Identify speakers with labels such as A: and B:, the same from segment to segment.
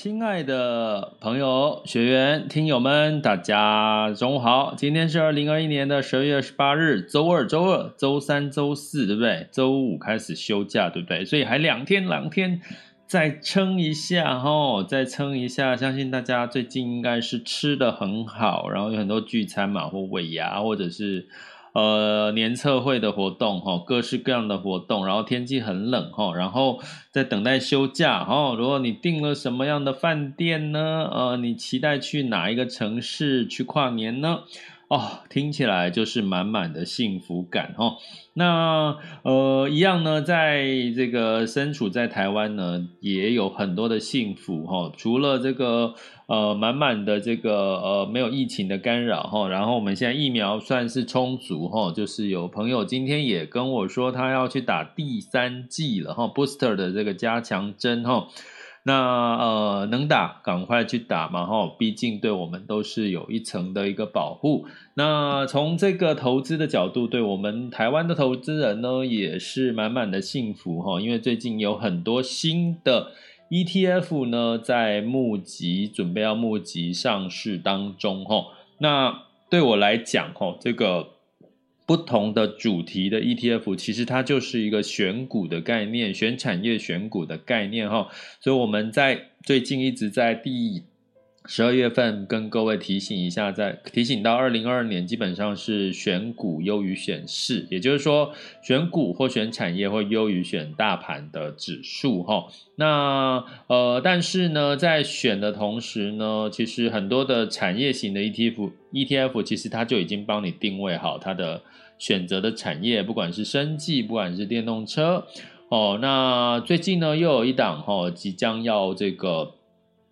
A: 亲爱的朋友、学员、听友们，大家中午好！今天是二零二一年的十二月二十八日，周二、周二、周三、周四，对不对？周五开始休假，对不对？所以还两天，两天再撑一下哈，再撑一下。相信大家最近应该是吃得很好，然后有很多聚餐嘛，或尾牙，或者是。呃，年测会的活动哈，各式各样的活动，然后天气很冷哈，然后在等待休假哈。如果你订了什么样的饭店呢？呃，你期待去哪一个城市去跨年呢？哦，听起来就是满满的幸福感哦。那呃，一样呢，在这个身处在台湾呢，也有很多的幸福哈。除了这个呃满满的这个呃没有疫情的干扰哈，然后我们现在疫苗算是充足哈，就是有朋友今天也跟我说他要去打第三剂了哈，booster 的这个加强针哈。那呃，能打赶快去打嘛，哈，毕竟对我们都是有一层的一个保护。那从这个投资的角度，对我们台湾的投资人呢，也是满满的幸福哈，因为最近有很多新的 ETF 呢，在募集，准备要募集上市当中哈。那对我来讲哈，这个。不同的主题的 ETF，其实它就是一个选股的概念，选产业选股的概念哈。所以我们在最近一直在第十二月份跟各位提醒一下，在提醒到二零二二年基本上是选股优于选市，也就是说选股或选产业会优于选大盘的指数哈。那呃，但是呢，在选的同时呢，其实很多的产业型的 ETF ETF 其实它就已经帮你定位好它的选择的产业，不管是生技，不管是电动车哦。那最近呢，又有一档哈，即将要这个。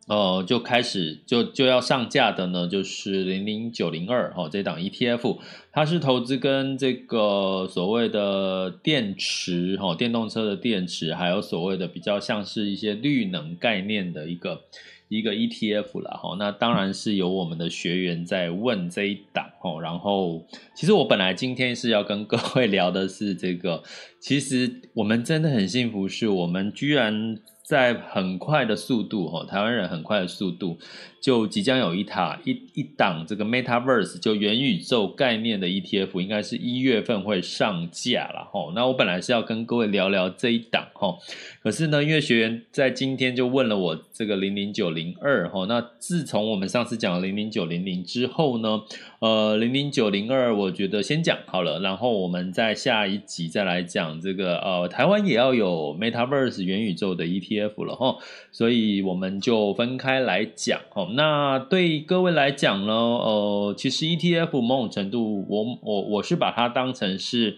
A: 呃，就开始就就要上架的呢，就是零零九零二哦，这档 ETF，它是投资跟这个所谓的电池哈，电动车的电池，还有所谓的比较像是一些绿能概念的一个一个 ETF 啦哈。那当然是有我们的学员在问这一档哦。然后，其实我本来今天是要跟各位 聊的是这个，其实我们真的很幸福，是我们居然。在很快的速度，哈，台湾人很快的速度，就即将有一塔一一档这个 Metaverse 就元宇宙概念的 ETF，应该是一月份会上架了，哈。那我本来是要跟各位聊聊这一档，哈，可是呢，因为学员在今天就问了我这个零零九零二，哈，那自从我们上次讲了零零九零零之后呢，呃，零零九零二，我觉得先讲好了，然后我们在下一集再来讲这个，呃，台湾也要有 Metaverse 元宇宙的 ETF 了哈，所以我们就分开来讲哈。那对各位来讲呢，呃，其实 ETF 某种程度，我我我是把它当成是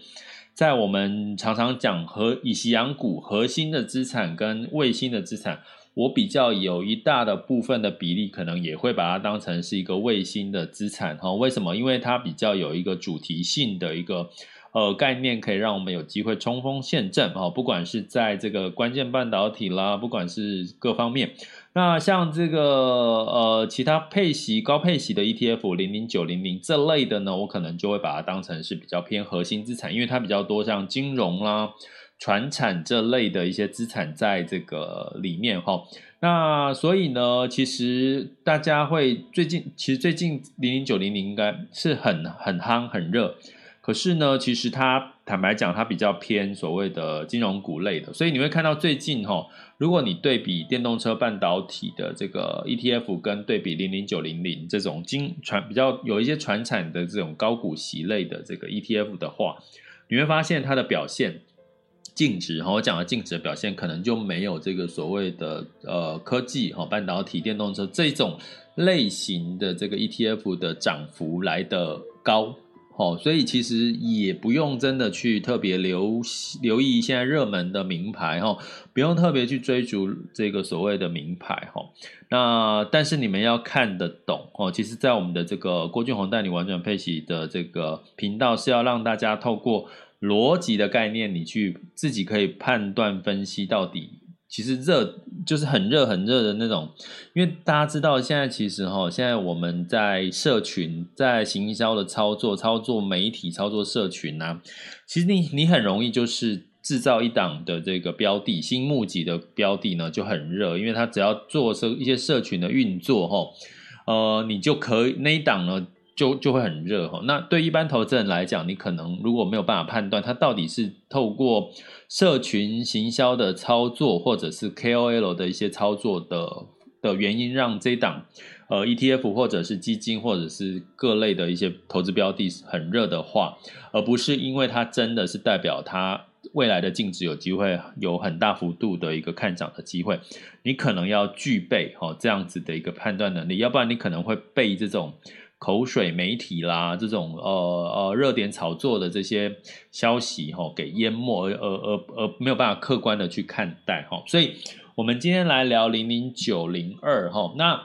A: 在我们常常讲和以息养股核心的资产跟卫星的资产。我比较有一大的部分的比例，可能也会把它当成是一个卫星的资产哈。为什么？因为它比较有一个主题性的一个呃概念，可以让我们有机会冲锋陷阵哈。不管是在这个关键半导体啦，不管是各方面。那像这个呃其他配息高配息的 ETF 零零九零零这类的呢，我可能就会把它当成是比较偏核心资产，因为它比较多像金融啦。传产这类的一些资产在这个里面哈，那所以呢，其实大家会最近，其实最近零零九零零应该是很很夯很热，可是呢，其实它坦白讲，它比较偏所谓的金融股类的，所以你会看到最近哈，如果你对比电动车半导体的这个 ETF，跟对比零零九零零这种金传比较有一些传产的这种高股息类的这个 ETF 的话，你会发现它的表现净值哈，我讲的净值的表现可能就没有这个所谓的呃科技哈半导体电动车这种类型的这个 ETF 的涨幅来得高。哦，所以其实也不用真的去特别留留意现在热门的名牌哈，不用特别去追逐这个所谓的名牌哈。那但是你们要看得懂哦，其实，在我们的这个郭俊宏带你玩转配息的这个频道，是要让大家透过逻辑的概念，你去自己可以判断分析到底。其实热就是很热很热的那种，因为大家知道现在其实哈，现在我们在社群在行销的操作、操作媒体、操作社群啊，其实你你很容易就是制造一档的这个标的，新募集的标的呢就很热，因为它只要做社一些社群的运作哈，呃，你就可以那一档呢。就就会很热哈，那对一般投资人来讲，你可能如果没有办法判断它到底是透过社群行销的操作，或者是 KOL 的一些操作的的原因，让这档呃 ETF 或者是基金或者是各类的一些投资标的很热的话，而不是因为它真的是代表它未来的净值有机会有很大幅度的一个看涨的机会，你可能要具备哈这样子的一个判断能力，要不然你可能会被这种。口水媒体啦，这种呃呃热点炒作的这些消息哈，给淹没而而而而没有办法客观的去看待哈，所以我们今天来聊零零九零二哈，那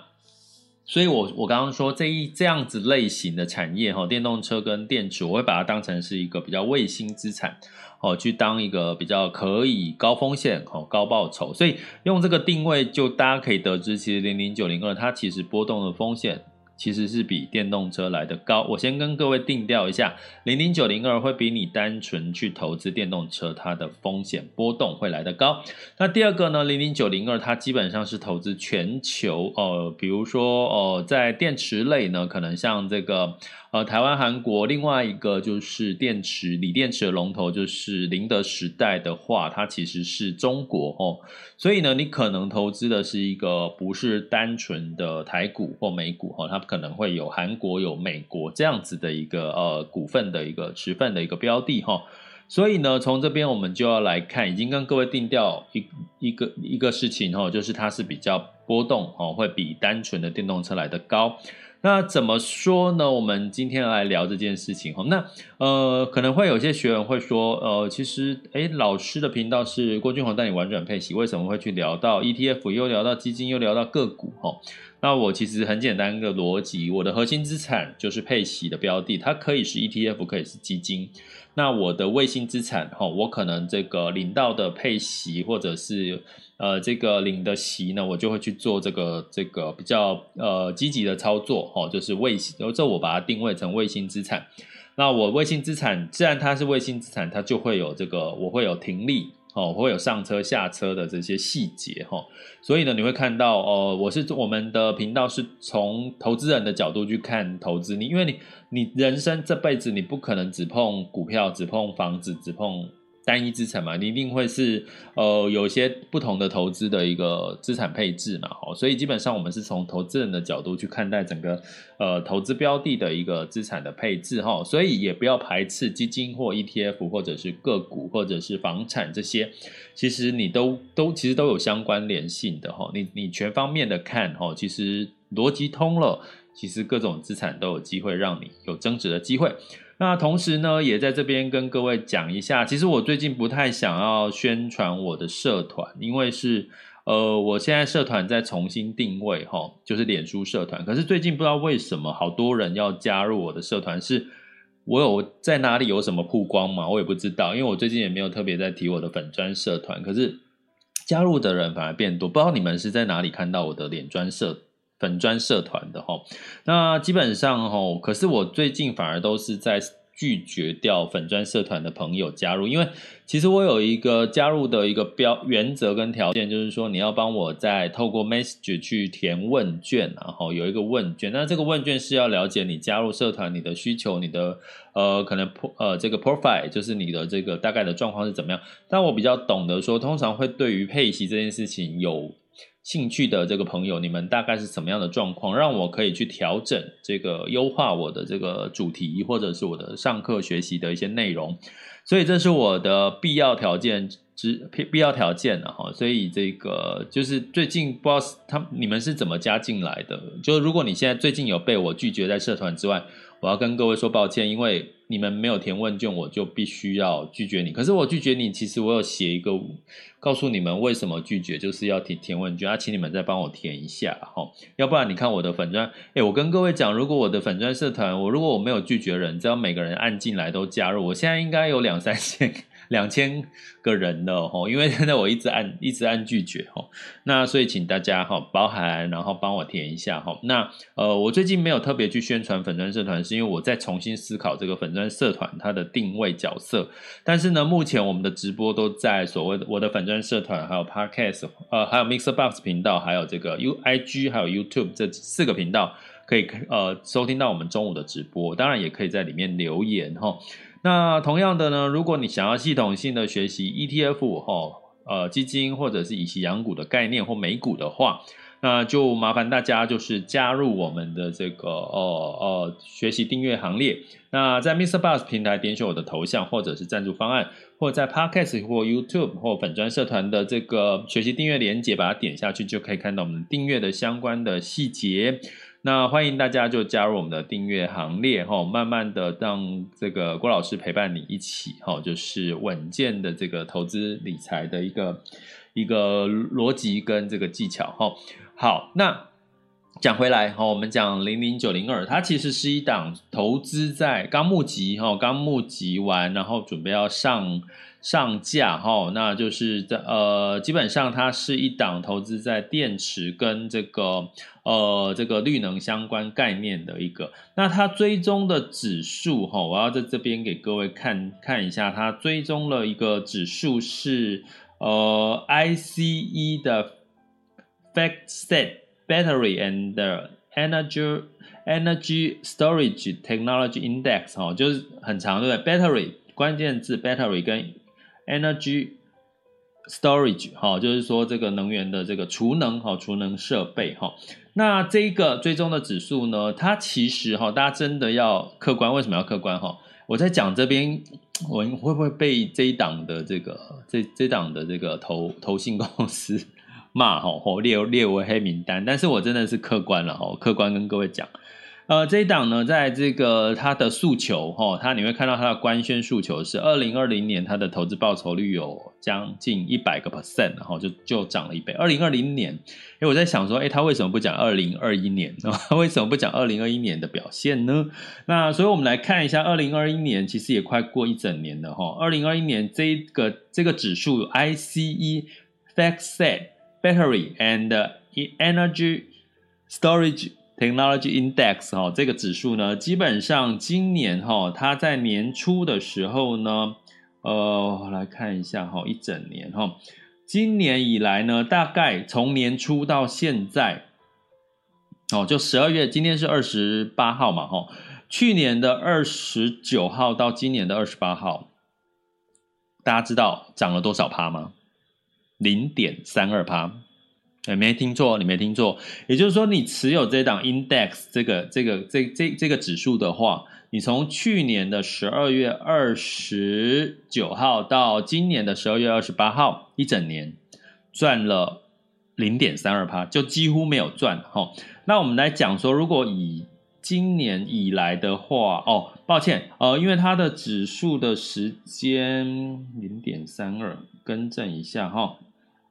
A: 所以我我刚刚说这一这样子类型的产业哈，电动车跟电池，我会把它当成是一个比较卫星资产哦，去当一个比较可以高风险哦高报酬，所以用这个定位就大家可以得知，其实零零九零二它其实波动的风险。其实是比电动车来的高。我先跟各位定调一下，零零九零二会比你单纯去投资电动车，它的风险波动会来的高。那第二个呢，零零九零二它基本上是投资全球，呃，比如说呃，在电池类呢，可能像这个。呃，台湾、韩国，另外一个就是电池、锂电池的龙头，就是宁德时代的话，它其实是中国哦，所以呢，你可能投资的是一个不是单纯的台股或美股哈，它可能会有韩国、有美国这样子的一个呃股份的一个持份的一个标的哈，所以呢，从这边我们就要来看，已经跟各位定调一一个一个事情哈，就是它是比较波动哦，会比单纯的电动车来得高。那怎么说呢？我们今天来聊这件事情哈。那呃，可能会有些学员会说，呃，其实诶，老师的频道是郭俊宏带你玩转配息，为什么会去聊到 ETF，又聊到基金，又聊到个股哈？那我其实很简单一个逻辑，我的核心资产就是配息的标的，它可以是 ETF，可以是基金。那我的卫星资产哈，我可能这个领到的配息或者是。呃，这个领的息呢，我就会去做这个这个比较呃积极的操作，哦，就是卫星，这我把它定位成卫星资产。那我卫星资产，既然它是卫星资产，它就会有这个，我会有停利，哦，我会有上车下车的这些细节，哈、所以呢，你会看到，哦、我是我们的频道是从投资人的角度去看投资，你因为你你人生这辈子你不可能只碰股票，只碰房子，只碰。单一资产嘛，你一定会是呃有些不同的投资的一个资产配置嘛，好，所以基本上我们是从投资人的角度去看待整个呃投资标的的一个资产的配置哈，所以也不要排斥基金或 ETF 或者是个股或者是房产这些，其实你都都其实都有相关联性的哈，你你全方面的看哈，其实逻辑通了，其实各种资产都有机会让你有增值的机会。那同时呢，也在这边跟各位讲一下，其实我最近不太想要宣传我的社团，因为是呃，我现在社团在重新定位哈，就是脸书社团。可是最近不知道为什么，好多人要加入我的社团，是我有在哪里有什么曝光吗？我也不知道，因为我最近也没有特别在提我的粉专社团，可是加入的人反而变多，不知道你们是在哪里看到我的脸专社。粉专社团的哈，那基本上哈，可是我最近反而都是在拒绝掉粉专社团的朋友加入，因为其实我有一个加入的一个标原则跟条件，就是说你要帮我再透过 message 去填问卷，然后有一个问卷，那这个问卷是要了解你加入社团你的需求，你的呃可能呃这个 profile 就是你的这个大概的状况是怎么样。但我比较懂得说，通常会对于配息这件事情有。兴趣的这个朋友，你们大概是什么样的状况？让我可以去调整这个优化我的这个主题，或者是我的上课学习的一些内容。所以这是我的必要条件之 必必要条件了哈。所以这个就是最近不知道他你们是怎么加进来的？就是如果你现在最近有被我拒绝在社团之外，我要跟各位说抱歉，因为。你们没有填问卷，我就必须要拒绝你。可是我拒绝你，其实我有写一个告诉你们为什么拒绝，就是要填填问卷啊，请你们再帮我填一下哈。要不然你看我的粉专，哎，我跟各位讲，如果我的粉专社团，我如果我没有拒绝人，只要每个人按进来都加入，我现在应该有两三千。两千个人了吼，因为现在我一直按 一直按拒绝吼，那所以请大家哈包涵，然后帮我填一下哈。那呃，我最近没有特别去宣传粉专社团，是因为我在重新思考这个粉专社团它的定位角色。但是呢，目前我们的直播都在所谓的我的粉专社团，还有 Podcast，呃，还有 Mixer Box 频道，还有这个 U I G，还有 YouTube 这四个频道可以呃收听到我们中午的直播，当然也可以在里面留言哈。那同样的呢，如果你想要系统性的学习 ETF 哈，呃基金或者是以息养股的概念或美股的话，那就麻烦大家就是加入我们的这个呃呃学习订阅行列。那在 Mr. Bus 平台点选我的头像或者是赞助方案，或在 Podcast 或 YouTube 或粉专社团的这个学习订阅连接，把它点下去就可以看到我们订阅的相关的细节。那欢迎大家就加入我们的订阅行列哈，慢慢的让这个郭老师陪伴你一起哈，就是稳健的这个投资理财的一个一个逻辑跟这个技巧哈。好，那讲回来哈，我们讲零零九零二，它其实是一档投资在刚募集哈，刚募集完，然后准备要上。上架哈，那就是在呃，基本上它是一档投资在电池跟这个呃这个绿能相关概念的一个。那它追踪的指数哈，我要在这边给各位看看一下，它追踪了一个指数是呃 ICE 的 FactSet Battery and Energy Energy Storage Technology Index 哈，就是很长对不对？Battery 关键字 Battery 跟 Energy storage 哈，就是说这个能源的这个储能哈，储能设备哈。那这一个追踪的指数呢，它其实哈，大家真的要客观。为什么要客观哈？我在讲这边，我会不会被这一档的这个这这档的这个投投信公司骂哈，或列列为黑名单？但是我真的是客观了哈，客观跟各位讲。呃，这一档呢，在这个它的诉求哈，它你会看到它的官宣诉求是二零二零年它的投资报酬率有将近一百个 percent，然后就就涨了一倍。二零二零年，因为我在想说，哎，他为什么不讲二零二一年？他为什么不讲二零二一年的表现呢？那所以我们来看一下二零二一年，其实也快过一整年了哈。二零二一年这个这个指数 ICE FactSet Battery and Energy Storage Technology Index 哈，这个指数呢，基本上今年哈，它在年初的时候呢，呃，我来看一下哈，一整年哈，今年以来呢，大概从年初到现在，哦，就十二月，今天是二十八号嘛哈，去年的二十九号到今年的二十八号，大家知道涨了多少趴吗？零点三二趴。哎，没听错，你没听错。也就是说，你持有这档 index 这个这个这这这个指数的话，你从去年的十二月二十九号到今年的十二月二十八号，一整年赚了零点三二趴，就几乎没有赚哈。那我们来讲说，如果以今年以来的话，哦，抱歉，呃，因为它的指数的时间零点三二，更正一下哈。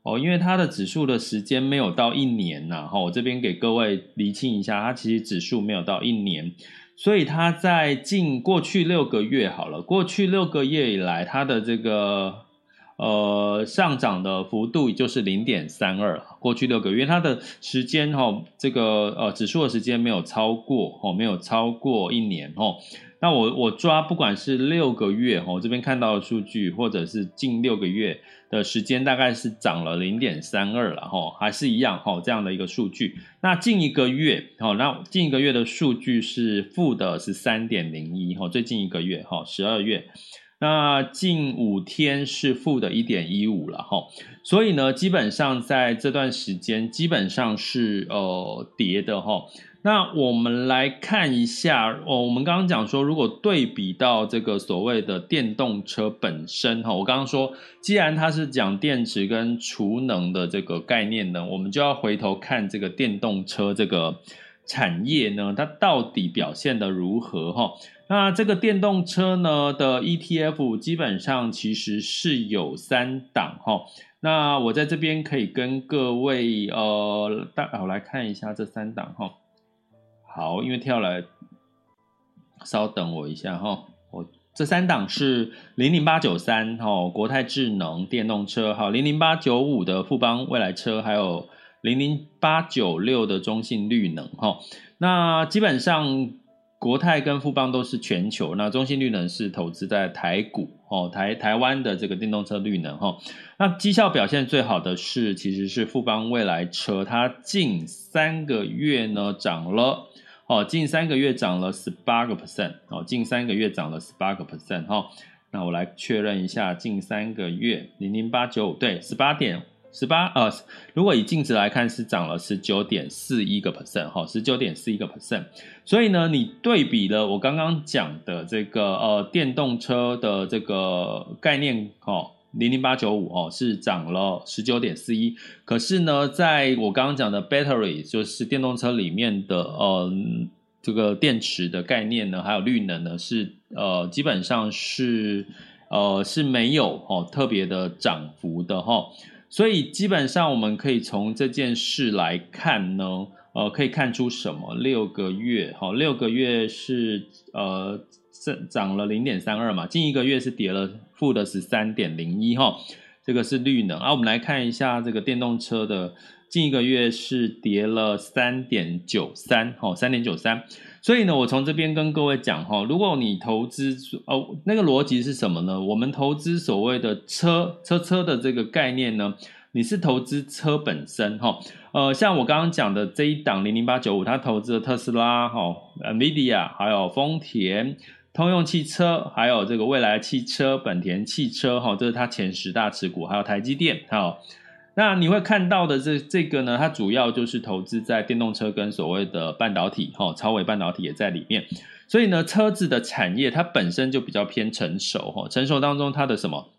A: 哦因为它的指数的时间没有到一年呐，哈，我这边给各位厘清一下，它其实指数没有到一年，所以它在近过去六个月好了，过去六个月以来，它的这个呃上涨的幅度就是零点三二，过去六个月它的时间哈、这个呃指数的时间没有超过哦，没有超过一年哦。那我我抓不管是六个月哈，这边看到的数据，或者是近六个月的时间，大概是涨了零点三二了哈，还是一样哈这样的一个数据。那近一个月哈，那近一个月的数据是负的十三点零一哈，最近一个月哈十二月，那近五天是负的一点一五了哈，所以呢，基本上在这段时间基本上是呃跌的哈。那我们来看一下哦，我们刚刚讲说，如果对比到这个所谓的电动车本身哈，我刚刚说，既然它是讲电池跟储能的这个概念呢，我们就要回头看这个电动车这个产业呢，它到底表现得如何哈？那这个电动车呢的 ETF 基本上其实是有三档哈。那我在这边可以跟各位呃，大我来看一下这三档哈。好，因为跳来，稍等我一下哈。我这三档是零零八九三哈，国泰智能电动车，好零零八九五的富邦未来车，还有零零八九六的中信绿能哈。那基本上国泰跟富邦都是全球，那中信绿能是投资在台股哦，台台湾的这个电动车绿能哈。那绩效表现最好的是其实是富邦未来车，它近三个月呢涨了。哦，近三个月涨了十八个 percent，哦，近三个月涨了十八个 percent，哈，那我来确认一下，近三个月零零八九五对，十八点十八，呃，如果以净值来看是涨了十九点四一个 percent，哈，十九点四一个 percent，所以呢，你对比了我刚刚讲的这个呃电动车的这个概念，哈。零零八九五哦，是涨了十九点四一，可是呢，在我刚刚讲的 battery 就是电动车里面的呃这个电池的概念呢，还有绿能呢，是呃基本上是呃是没有哦特别的涨幅的哈、哦，所以基本上我们可以从这件事来看呢，呃可以看出什么？六个月哈、哦，六个月是呃。涨涨了零点三二嘛，近一个月是跌了负的十三点零一哈，这个是绿能啊。我们来看一下这个电动车的近一个月是跌了三点九三哈，三点九三。所以呢，我从这边跟各位讲哈，如果你投资哦，那个逻辑是什么呢？我们投资所谓的车车车的这个概念呢，你是投资车本身哈，呃，像我刚刚讲的这一档零零八九五，它投资了特斯拉哈、NVIDIA 还有丰田。通用汽车，还有这个蔚来汽车、本田汽车，哈，这是它前十大持股，还有台积电，好，那你会看到的这这个呢，它主要就是投资在电动车跟所谓的半导体，哈，超微半导体也在里面，所以呢，车子的产业它本身就比较偏成熟，哈，成熟当中它的什么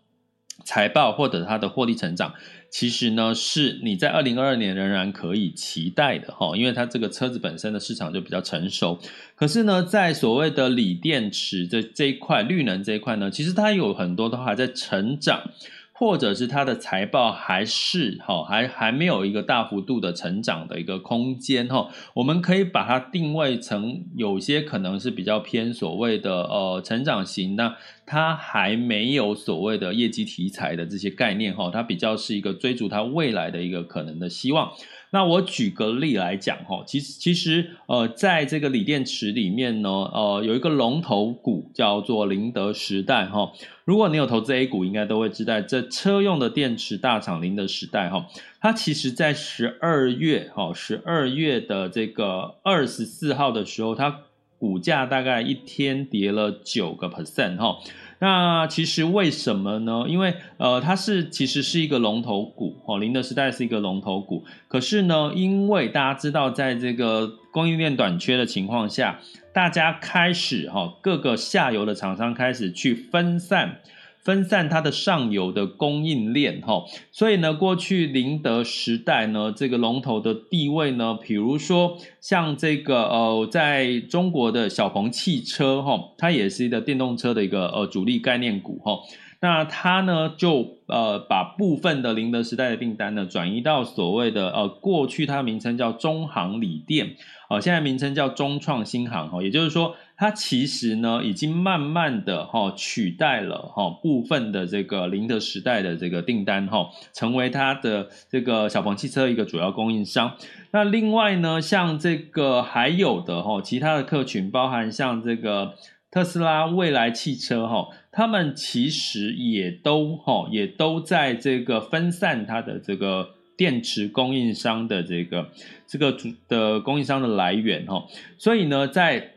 A: 财报或者它的获利成长。其实呢，是你在二零二二年仍然可以期待的哈，因为它这个车子本身的市场就比较成熟。可是呢，在所谓的锂电池这这一块、绿能这一块呢，其实它有很多都还在成长。或者是它的财报还是哈，还还没有一个大幅度的成长的一个空间哈，我们可以把它定位成有些可能是比较偏所谓的呃成长型，那它还没有所谓的业绩题材的这些概念哈，它比较是一个追逐它未来的一个可能的希望。那我举个例来讲哈，其实其实呃，在这个锂电池里面呢，呃，有一个龙头股叫做宁德时代哈。如果你有投资 A 股，应该都会知道，这车用的电池大厂零的时代哈，它其实在十二月哈，十二月的这个二十四号的时候，它股价大概一天跌了九个 percent 哈。那其实为什么呢？因为呃，它是其实是一个龙头股哦，宁德时代是一个龙头股。可是呢，因为大家知道，在这个供应链短缺的情况下，大家开始哈、各个下游的厂商开始去分散。分散它的上游的供应链，哈，所以呢，过去宁德时代呢，这个龙头的地位呢，比如说像这个呃，在中国的小鹏汽车，哈，它也是一个电动车的一个呃主力概念股，哈，那它呢就呃把部分的宁德时代的订单呢转移到所谓的呃过去它的名称叫中航锂电，哦，现在名称叫中创新航，哈，也就是说。它其实呢已经慢慢的哈取代了哈部分的这个宁德时代的这个订单哈，成为它的这个小鹏汽车一个主要供应商。那另外呢，像这个还有的哈其他的客群，包含像这个特斯拉、蔚来汽车哈，他们其实也都哈也都在这个分散它的这个。电池供应商的这个这个主的供应商的来源哈，所以呢，在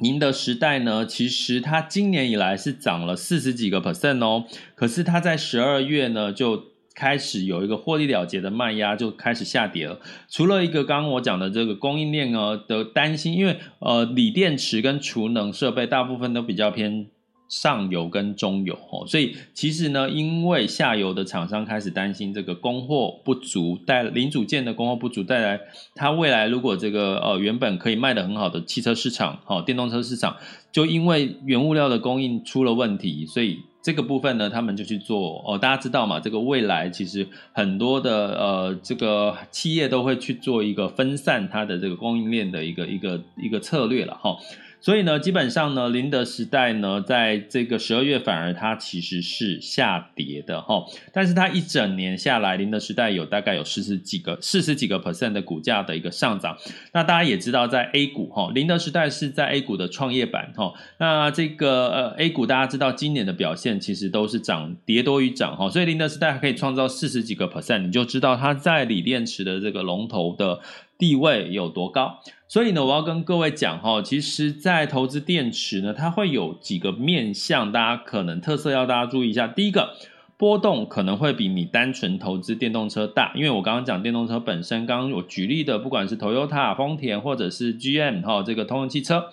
A: 宁德时代呢，其实它今年以来是涨了四十几个 percent 哦，可是它在十二月呢就开始有一个获利了结的卖压，就开始下跌了。除了一个刚刚我讲的这个供应链呢的担心，因为呃锂电池跟储能设备大部分都比较偏。上游跟中游哦，所以其实呢，因为下游的厂商开始担心这个供货不足，带零组件的供货不足带来，它未来如果这个呃原本可以卖得很好的汽车市场，哦，电动车市场，就因为原物料的供应出了问题，所以这个部分呢，他们就去做哦，大家知道嘛，这个未来其实很多的呃这个企业都会去做一个分散它的这个供应链的一个一个一个策略了哈。所以呢，基本上呢，宁德时代呢，在这个十二月反而它其实是下跌的哈，但是它一整年下来，宁德时代有大概有四十几个、四十几个 percent 的股价的一个上涨。那大家也知道，在 A 股哈，宁德时代是在 A 股的创业板哈。那这个呃 A 股大家知道，今年的表现其实都是涨跌多于涨哈，所以宁德时代还可以创造四十几个 percent，你就知道它在锂电池的这个龙头的地位有多高。所以呢，我要跟各位讲哈，其实，在投资电池呢，它会有几个面向，大家可能特色要大家注意一下。第一个，波动可能会比你单纯投资电动车大，因为我刚刚讲电动车本身，刚刚我举例的，不管是 Toyota、丰田或者是 GM 哈，这个通用汽车。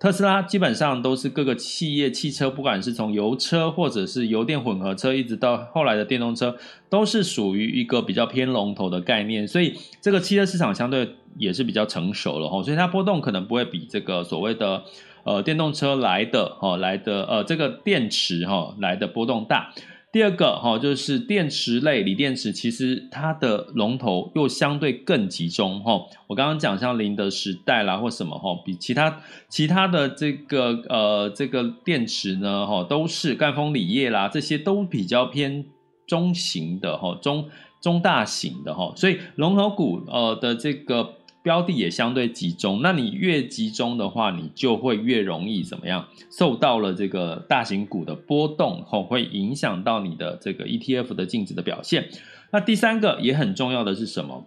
A: 特斯拉基本上都是各个企业汽车，不管是从油车或者是油电混合车，一直到后来的电动车，都是属于一个比较偏龙头的概念，所以这个汽车市场相对也是比较成熟了哈，所以它波动可能不会比这个所谓的呃电动车来的哈来的呃这个电池哈来的波动大。第二个哈，就是电池类锂电池，其实它的龙头又相对更集中哈。我刚刚讲像宁德时代啦或什么哈，比其他其他的这个呃这个电池呢哈，都是赣锋锂业啦，这些都比较偏中型的哈，中中大型的哈，所以龙头股呃的这个。标的也相对集中，那你越集中的话，你就会越容易怎么样？受到了这个大型股的波动后，会影响到你的这个 ETF 的净值的表现。那第三个也很重要的是什么？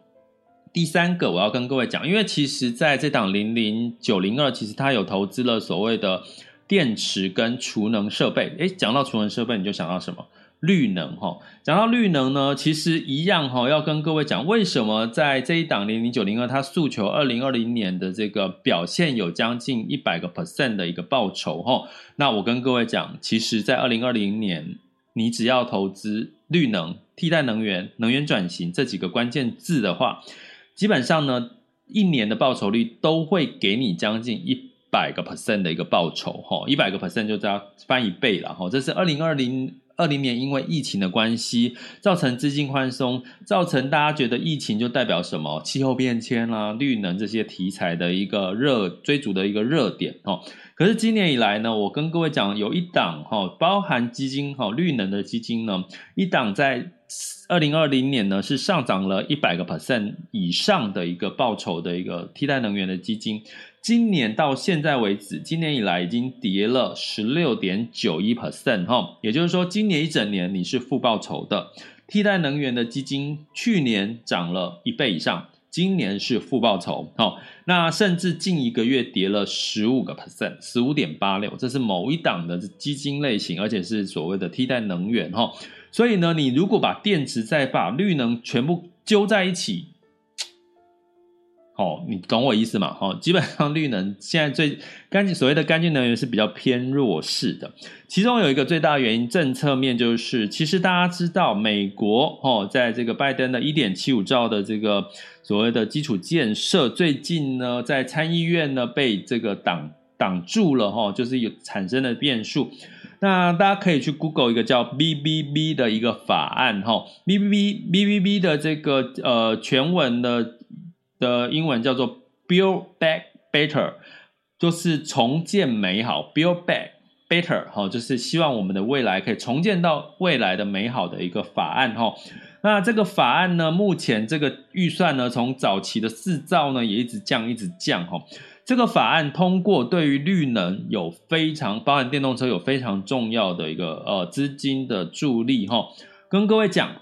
A: 第三个我要跟各位讲，因为其实在这档零零九零二，其实它有投资了所谓的电池跟储能设备。诶，讲到储能设备，你就想到什么？绿能哈，讲到绿能呢，其实一样哈，要跟各位讲，为什么在这一档零零九零二，它诉求二零二零年的这个表现有将近一百个 percent 的一个报酬哈。那我跟各位讲，其实，在二零二零年，你只要投资绿能、替代能源、能源转型这几个关键字的话，基本上呢，一年的报酬率都会给你将近一百个 percent 的一个报酬哈，一百个 percent 就这样翻一倍了哈。这是二零二零。二零年因为疫情的关系，造成资金宽松，造成大家觉得疫情就代表什么？气候变迁啦、绿能这些题材的一个热追逐的一个热点哦。可是今年以来呢，我跟各位讲，有一档哈，包含基金哈，绿能的基金呢，一档在二零二零年呢是上涨了一百个 percent 以上的一个报酬的一个替代能源的基金。今年到现在为止，今年以来已经跌了十六点九一 percent 哈，也就是说，今年一整年你是负报酬的。替代能源的基金去年涨了一倍以上，今年是负报酬哈。那甚至近一个月跌了十五个 percent，十五点八六，这是某一档的基金类型，而且是所谓的替代能源哈。所以呢，你如果把电池再把绿能全部揪在一起。哦，你懂我意思吗？哦，基本上绿能 现在最干净，所谓的干净能源是比较偏弱势的。其中有一个最大原因，政策面就是，其实大家知道，美国哦，在这个拜登的一点七五兆的这个所谓的基础建设，最近呢，在参议院呢被这个挡挡住了哈，就是有产生了变数。那大家可以去 Google 一个叫 BBB 的一个法案哈，BBB BBB 的这个呃全文的。的英文叫做 Build Back Better，就是重建美好，Build Back Better 哈，就是希望我们的未来可以重建到未来的美好的一个法案哈。那这个法案呢，目前这个预算呢，从早期的四兆呢，也一直降，一直降哈。这个法案通过，对于绿能有非常，包含电动车有非常重要的一个呃资金的助力哈。跟各位讲，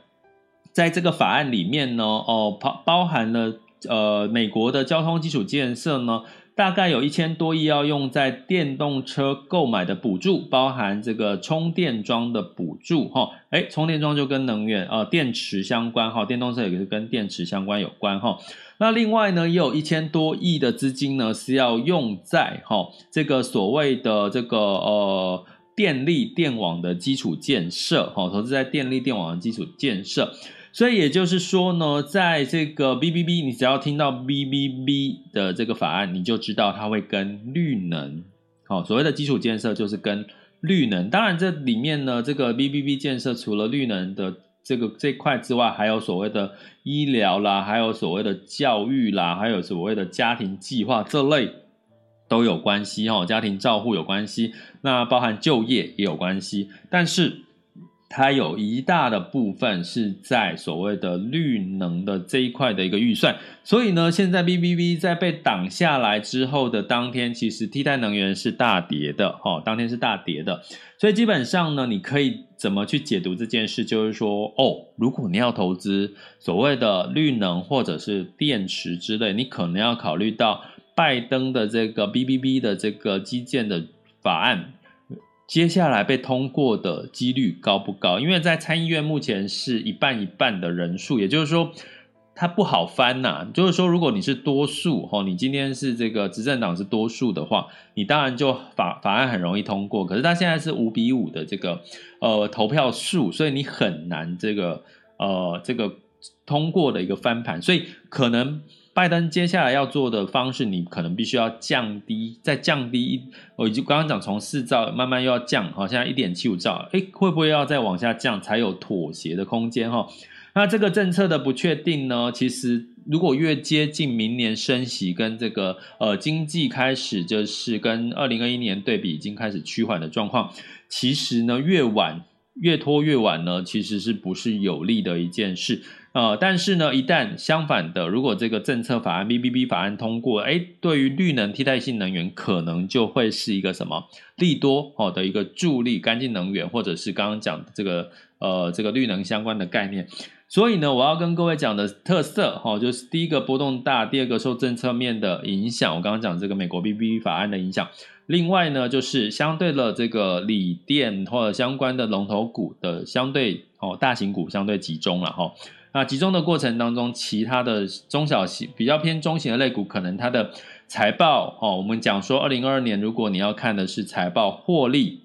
A: 在这个法案里面呢，哦包包含了呃美国的交通基础建设呢。大概有一千多亿要用在电动车购买的补助，包含这个充电桩的补助，哈，哎，充电桩就跟能源呃电池相关，哈，电动车也是跟电池相关有关，哈。那另外呢，也有一千多亿的资金呢是要用在哈这个所谓的这个呃电力电网的基础建设，哈，投资在电力电网的基础建设。所以也就是说呢，在这个 BBB，你只要听到 BBB 的这个法案，你就知道它会跟绿能，好，所谓的基础建设就是跟绿能。当然，这里面呢，这个 BBB 建设除了绿能的这个这块之外，还有所谓的医疗啦，还有所谓的教育啦，还有所谓的家庭计划这类都有关系哈，家庭照护有关系，那包含就业也有关系，但是。它有一大的部分是在所谓的绿能的这一块的一个预算，所以呢，现在 BBB 在被挡下来之后的当天，其实替代能源是大跌的，哦，当天是大跌的，所以基本上呢，你可以怎么去解读这件事？就是说，哦，如果你要投资所谓的绿能或者是电池之类，你可能要考虑到拜登的这个 BBB 的这个基建的法案。接下来被通过的几率高不高？因为在参议院目前是一半一半的人数，也就是说它不好翻呐。就是说，如果你是多数，吼，你今天是这个执政党是多数的话，你当然就法法案很容易通过。可是它现在是五比五的这个呃投票数，所以你很难这个呃这个通过的一个翻盘，所以可能。拜登接下来要做的方式，你可能必须要降低，再降低一，我已经刚刚讲从四兆慢慢又要降，好，现在一点七五兆，诶，会不会要再往下降才有妥协的空间哈？那这个政策的不确定呢，其实如果越接近明年升息跟这个呃经济开始就是跟二零二一年对比已经开始趋缓的状况，其实呢越晚越拖越晚呢，其实是不是有利的一件事？呃，但是呢，一旦相反的，如果这个政策法案 BBB 法案通过，哎，对于绿能替代性能源可能就会是一个什么利多哦的一个助力，干净能源或者是刚刚讲的这个呃这个绿能相关的概念。所以呢，我要跟各位讲的特色哈，就是第一个波动大，第二个受政策面的影响。我刚刚讲这个美国 BBB 法案的影响。另外呢，就是相对的这个锂电或者相关的龙头股的相对哦大型股相对集中了哈。那集中的过程当中，其他的中小型比较偏中型的类股，可能它的财报哦，我们讲说二零二二年，如果你要看的是财报获利，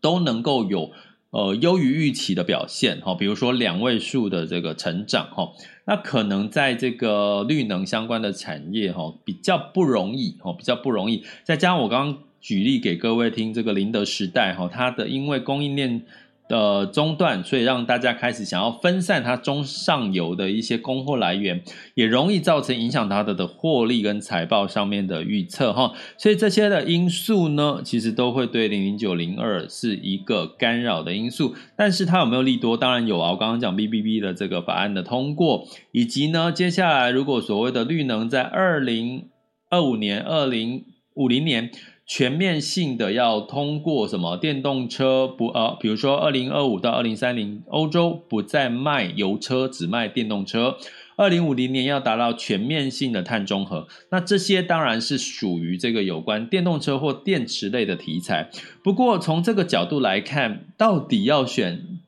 A: 都能够有呃优于预期的表现哈，比如说两位数的这个成长哈，那可能在这个绿能相关的产业哈比较不容易哦，比较不容易。再加上我刚刚举例给各位听，这个宁德时代哈，它的因为供应链。的中断，所以让大家开始想要分散它中上游的一些供货来源，也容易造成影响它的的获利跟财报上面的预测哈。所以这些的因素呢，其实都会对零零九零二是一个干扰的因素。但是它有没有利多？当然有啊。我刚刚讲 BBB 的这个法案的通过，以及呢，接下来如果所谓的绿能在二零二五年、二零五零年。全面性的要通过什么电动车不呃，比如说二零二五到二零三零，欧洲不再卖油车，只卖电动车。二零五零年要达到全面性的碳中和，那这些当然是属于这个有关电动车或电池类的题材。不过从这个角度来看，到底要选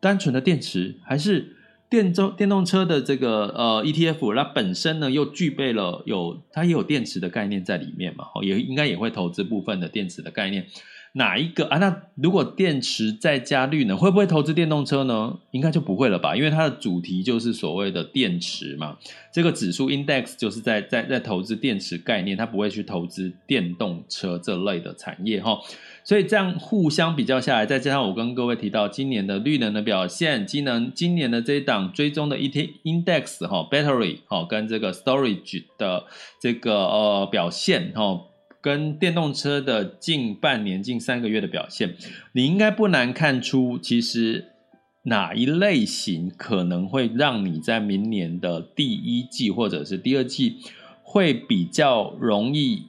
A: 单纯的电池还是？电动电动车的这个呃 ETF，它本身呢又具备了有它也有电池的概念在里面嘛，也应该也会投资部分的电池的概念。哪一个啊？那如果电池再加绿能，会不会投资电动车呢？应该就不会了吧，因为它的主题就是所谓的电池嘛。这个指数 index 就是在在在投资电池概念，它不会去投资电动车这类的产业哈。所以这样互相比较下来，再加上我跟各位提到今年的绿能的表现，机能今年的这一档追踪的 ET index 哈，battery 哈，跟这个 storage 的这个呃表现哈，跟电动车的近半年、近三个月的表现，你应该不难看出，其实哪一类型可能会让你在明年的第一季或者是第二季会比较容易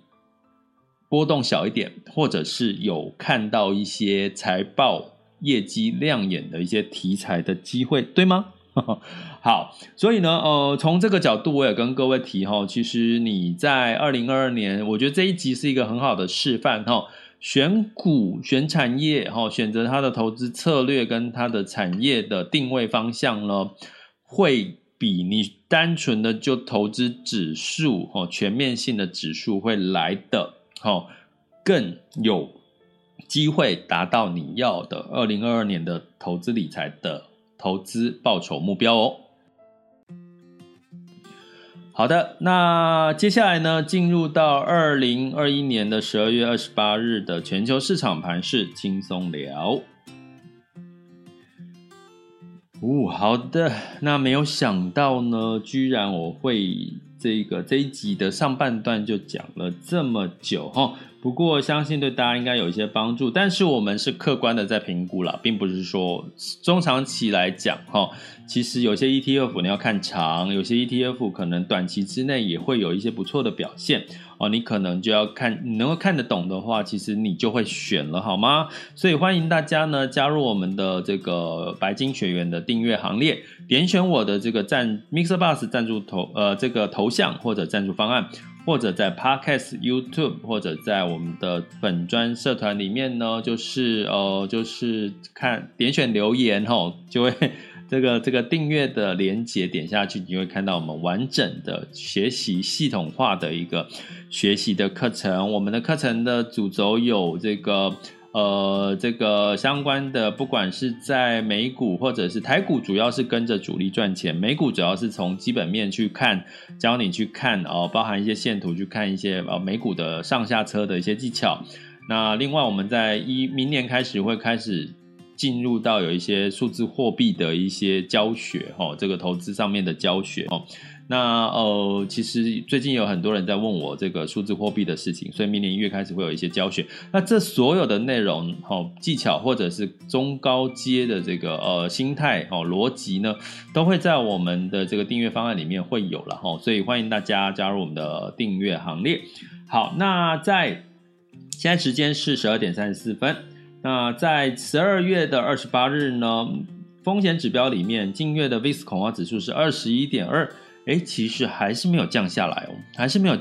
A: 波动小一点，或者是有看到一些财报业绩亮眼的一些题材的机会，对吗？好，所以呢，呃，从这个角度，我也跟各位提哈，其实你在二零二二年，我觉得这一集是一个很好的示范哈，选股、选产业哈，选择它的投资策略跟它的产业的定位方向呢，会比你单纯的就投资指数哈，全面性的指数会来的哈，更有机会达到你要的二零二二年的投资理财的。投资报酬目标哦。好的，那接下来呢，进入到二零二一年的十二月二十八日的全球市场盘势轻松聊。哦，好的，那没有想到呢，居然我会这个这一集的上半段就讲了这么久哈。不过，相信对大家应该有一些帮助。但是我们是客观的在评估啦，并不是说中长期来讲，哈，其实有些 ETF 你要看长，有些 ETF 可能短期之内也会有一些不错的表现哦。你可能就要看，你能够看得懂的话，其实你就会选了，好吗？所以欢迎大家呢加入我们的这个白金学员的订阅行列，点选我的这个赞 MixerBox 赞助头呃这个头像或者赞助方案。或者在 Podcast、YouTube，或者在我们的本专社团里面呢，就是呃，就是看点选留言吼，就会这个这个订阅的连接点下去，你会看到我们完整的学习系统化的一个学习的课程。我们的课程的主轴有这个。呃，这个相关的，不管是在美股或者是台股，主要是跟着主力赚钱。美股主要是从基本面去看，教你去看哦，包含一些线图去看一些呃美股的上下车的一些技巧。那另外，我们在一明年开始会开始进入到有一些数字货币的一些教学哦，这个投资上面的教学哦。那呃，其实最近有很多人在问我这个数字货币的事情，所以明年一月开始会有一些教学。那这所有的内容、哦、技巧或者是中高阶的这个呃心态、哦逻辑呢，都会在我们的这个订阅方案里面会有了哈、哦。所以欢迎大家加入我们的订阅行列。好，那在现在时间是十二点三十四分。那在十二月的二十八日呢，风险指标里面，近月的 VIX 恐慌指数是二十一点二。哎，其实还是没有降下来哦，还是没有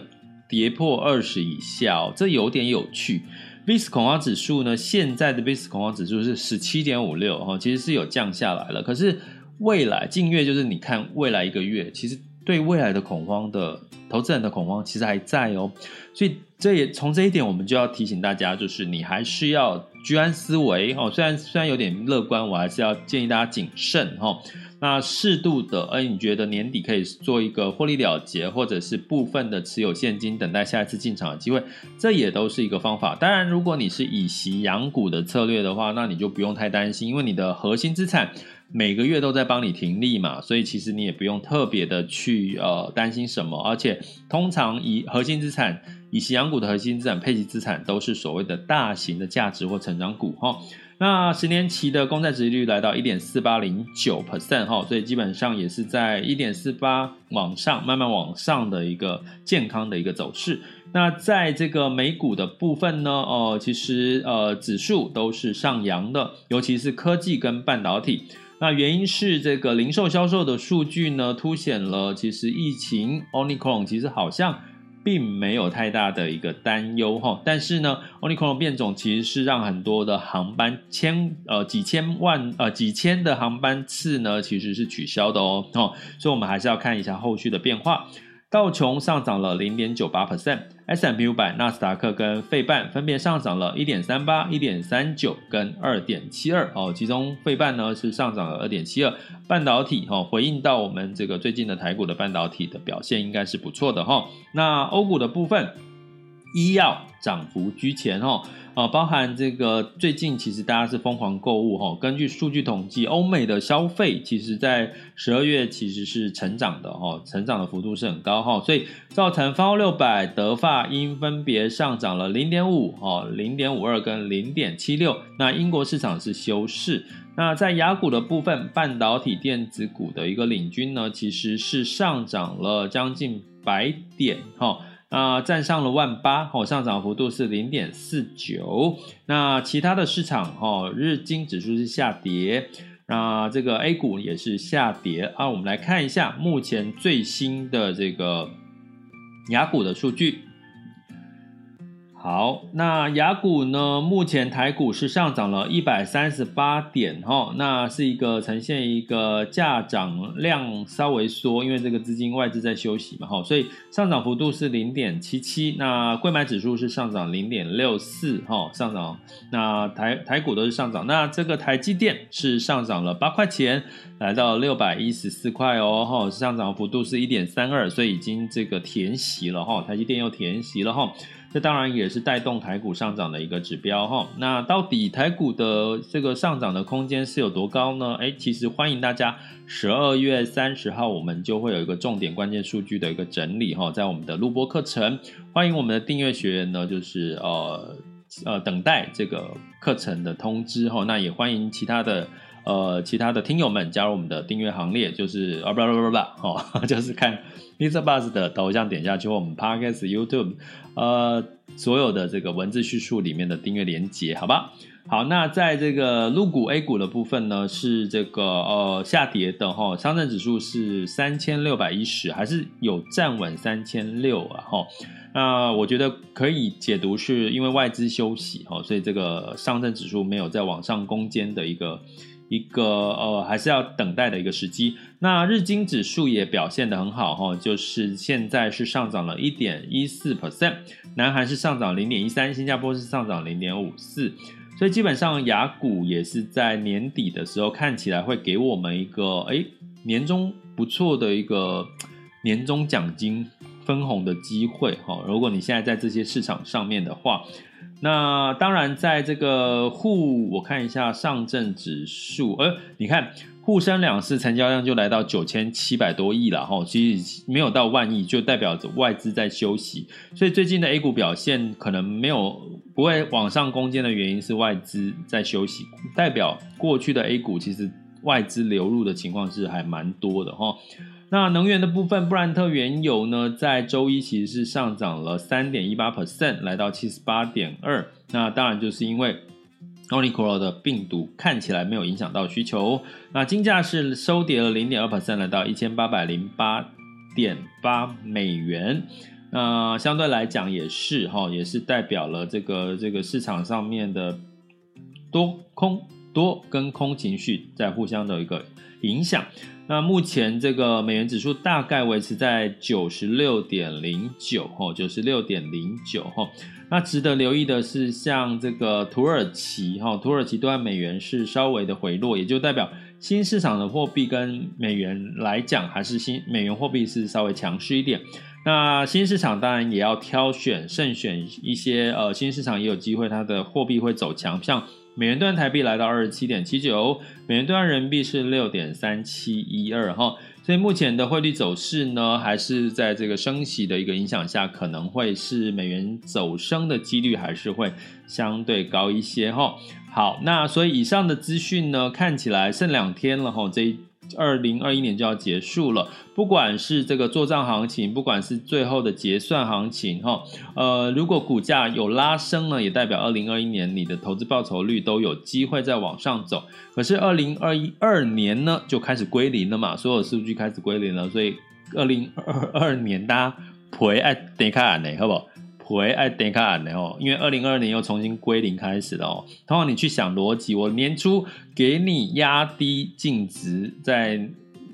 A: 跌破二十以下哦，这有点有趣。VIX 恐慌指数呢，现在的 VIX 恐慌指数是十七点五六哦，其实是有降下来了。可是未来近月就是你看未来一个月，其实对未来的恐慌的投资人的恐慌其实还在哦，所以这也从这一点我们就要提醒大家，就是你还是要居安思危哦。虽然虽然有点乐观，我还是要建议大家谨慎哈。那适度的，哎，你觉得年底可以做一个获利了结，或者是部分的持有现金，等待下一次进场的机会，这也都是一个方法。当然，如果你是以息养股的策略的话，那你就不用太担心，因为你的核心资产每个月都在帮你停利嘛，所以其实你也不用特别的去呃担心什么。而且，通常以核心资产、以息养股的核心资产、配息资产，都是所谓的大型的价值或成长股哈。那十年期的公债殖利率来到一点四八零九 percent 哈，所以基本上也是在一点四八往上慢慢往上的一个健康的一个走势。那在这个美股的部分呢，哦，其实呃指数都是上扬的，尤其是科技跟半导体。那原因是这个零售销售的数据呢，凸显了其实疫情 Omicron 其实好像。并没有太大的一个担忧哈，但是呢奥密克戎变种其实是让很多的航班千呃几千万呃几千的航班次呢其实是取消的哦哦，所以我们还是要看一下后续的变化。道琼上涨了零点九八 percent，S&P 五百、纳斯达克跟费半分别上涨了一点三八、一点三九跟二点七二哦，其中费半呢是上涨了二点七二。半导体哈回应到我们这个最近的台股的半导体的表现应该是不错的哈。那欧股的部分，医药涨幅居前哦。啊，包含这个最近其实大家是疯狂购物哈。根据数据统计，欧美的消费其实在十二月其实是成长的哈，成长的幅度是很高哈，所以造成富时六百、德法英分别上涨了零点五哦、零点五二跟零点七六。那英国市场是休市。那在雅股的部分，半导体电子股的一个领军呢，其实是上涨了将近百点哈。啊，站上了万八，哦，上涨幅度是零点四九。那其他的市场，哦，日经指数是下跌，那这个 A 股也是下跌啊。我们来看一下目前最新的这个雅股的数据。好，那雅股呢？目前台股是上涨了一百三十八点，哈，那是一个呈现一个价涨量稍微缩，因为这个资金外资在休息嘛，哈，所以上涨幅度是零点七七。那柜买指数是上涨零点六四，哈，上涨。那台台股都是上涨，那这个台积电是上涨了八块钱，来到六百一十四块哦，哈，上涨幅度是一点三二，所以已经这个填息了，哈，台积电又填息了，哈。这当然也是带动台股上涨的一个指标哈。那到底台股的这个上涨的空间是有多高呢？诶，其实欢迎大家十二月三十号我们就会有一个重点关键数据的一个整理哈，在我们的录播课程，欢迎我们的订阅学员呢，就是呃呃等待这个课程的通知哈。那也欢迎其他的。呃，其他的听友们加入我们的订阅行列，就是啊，不不不不，哦，就是看 Mr. Buzz 的头像点下去，我们 Podcast YouTube，呃，所有的这个文字叙述里面的订阅连接，好吧？好，那在这个陆股 A 股的部分呢，是这个呃下跌的哈，上证指数是三千六百一十，还是有站稳三千六啊？哈，那我觉得可以解读是因为外资休息哈，所以这个上证指数没有再往上攻坚的一个。一个呃，还是要等待的一个时机。那日经指数也表现得很好哈，就是现在是上涨了一点一四 percent，南韩是上涨零点一三，新加坡是上涨零点五四，所以基本上雅股也是在年底的时候看起来会给我们一个诶年终不错的一个年终奖金分红的机会哈。如果你现在在这些市场上面的话。那当然，在这个沪，我看一下上证指数，呃，你看沪深两市成交量就来到九千七百多亿了哈，其实没有到万亿，就代表着外资在休息，所以最近的 A 股表现可能没有不会往上攻坚的原因是外资在休息，代表过去的 A 股其实外资流入的情况是还蛮多的哈。那能源的部分，布兰特原油呢，在周一其实是上涨了三点一八 percent，来到七十八点二。那当然就是因为 Omicron 的病毒看起来没有影响到需求。那金价是收跌了零点二 percent，来到一千八百零八点八美元。那相对来讲也是哈，也是代表了这个这个市场上面的多空多跟空情绪在互相的一个影响。那目前这个美元指数大概维持在九十六点零九吼，九十六点零九吼。那值得留意的是，像这个土耳其哈，土耳其兑换美元是稍微的回落，也就代表新市场的货币跟美元来讲，还是新美元货币是稍微强势一点。那新市场当然也要挑选慎选一些呃，新市场也有机会它的货币会走强，像。美元兑台币来到二十七点七九，美元兑人民币是六点三七一二哈，所以目前的汇率走势呢，还是在这个升息的一个影响下，可能会是美元走升的几率还是会相对高一些哈。好，那所以以上的资讯呢，看起来剩两天了哈，这一。二零二一年就要结束了，不管是这个做账行情，不管是最后的结算行情，哈，呃，如果股价有拉升呢，也代表二零二一年你的投资报酬率都有机会再往上走。可是二零二一二年呢，就开始归零了嘛，所有数据开始归零了，所以二零二二年大家赔爱点看呢，好不好？回爱点卡的哦，因为二零二二年又重新归零开始了哦。通常你去想逻辑，我年初给你压低净值，在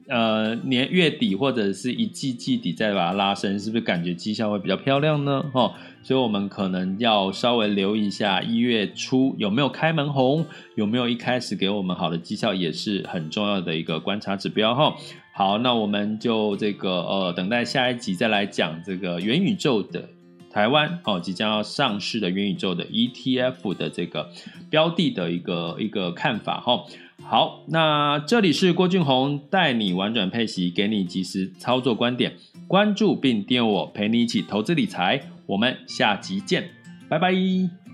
A: 呃年月底或者是一季季底再把它拉升，是不是感觉绩效会比较漂亮呢？哈，所以我们可能要稍微留意一下一月初有没有开门红，有没有一开始给我们好的绩效，也是很重要的一个观察指标哈。好，那我们就这个呃等待下一集再来讲这个元宇宙的。台湾哦即将要上市的元宇宙的 ETF 的这个标的的一个一个看法哈。好，那这里是郭俊宏带你玩转配息，给你及时操作观点，关注并订阅我，陪你一起投资理财。我们下集见，拜拜。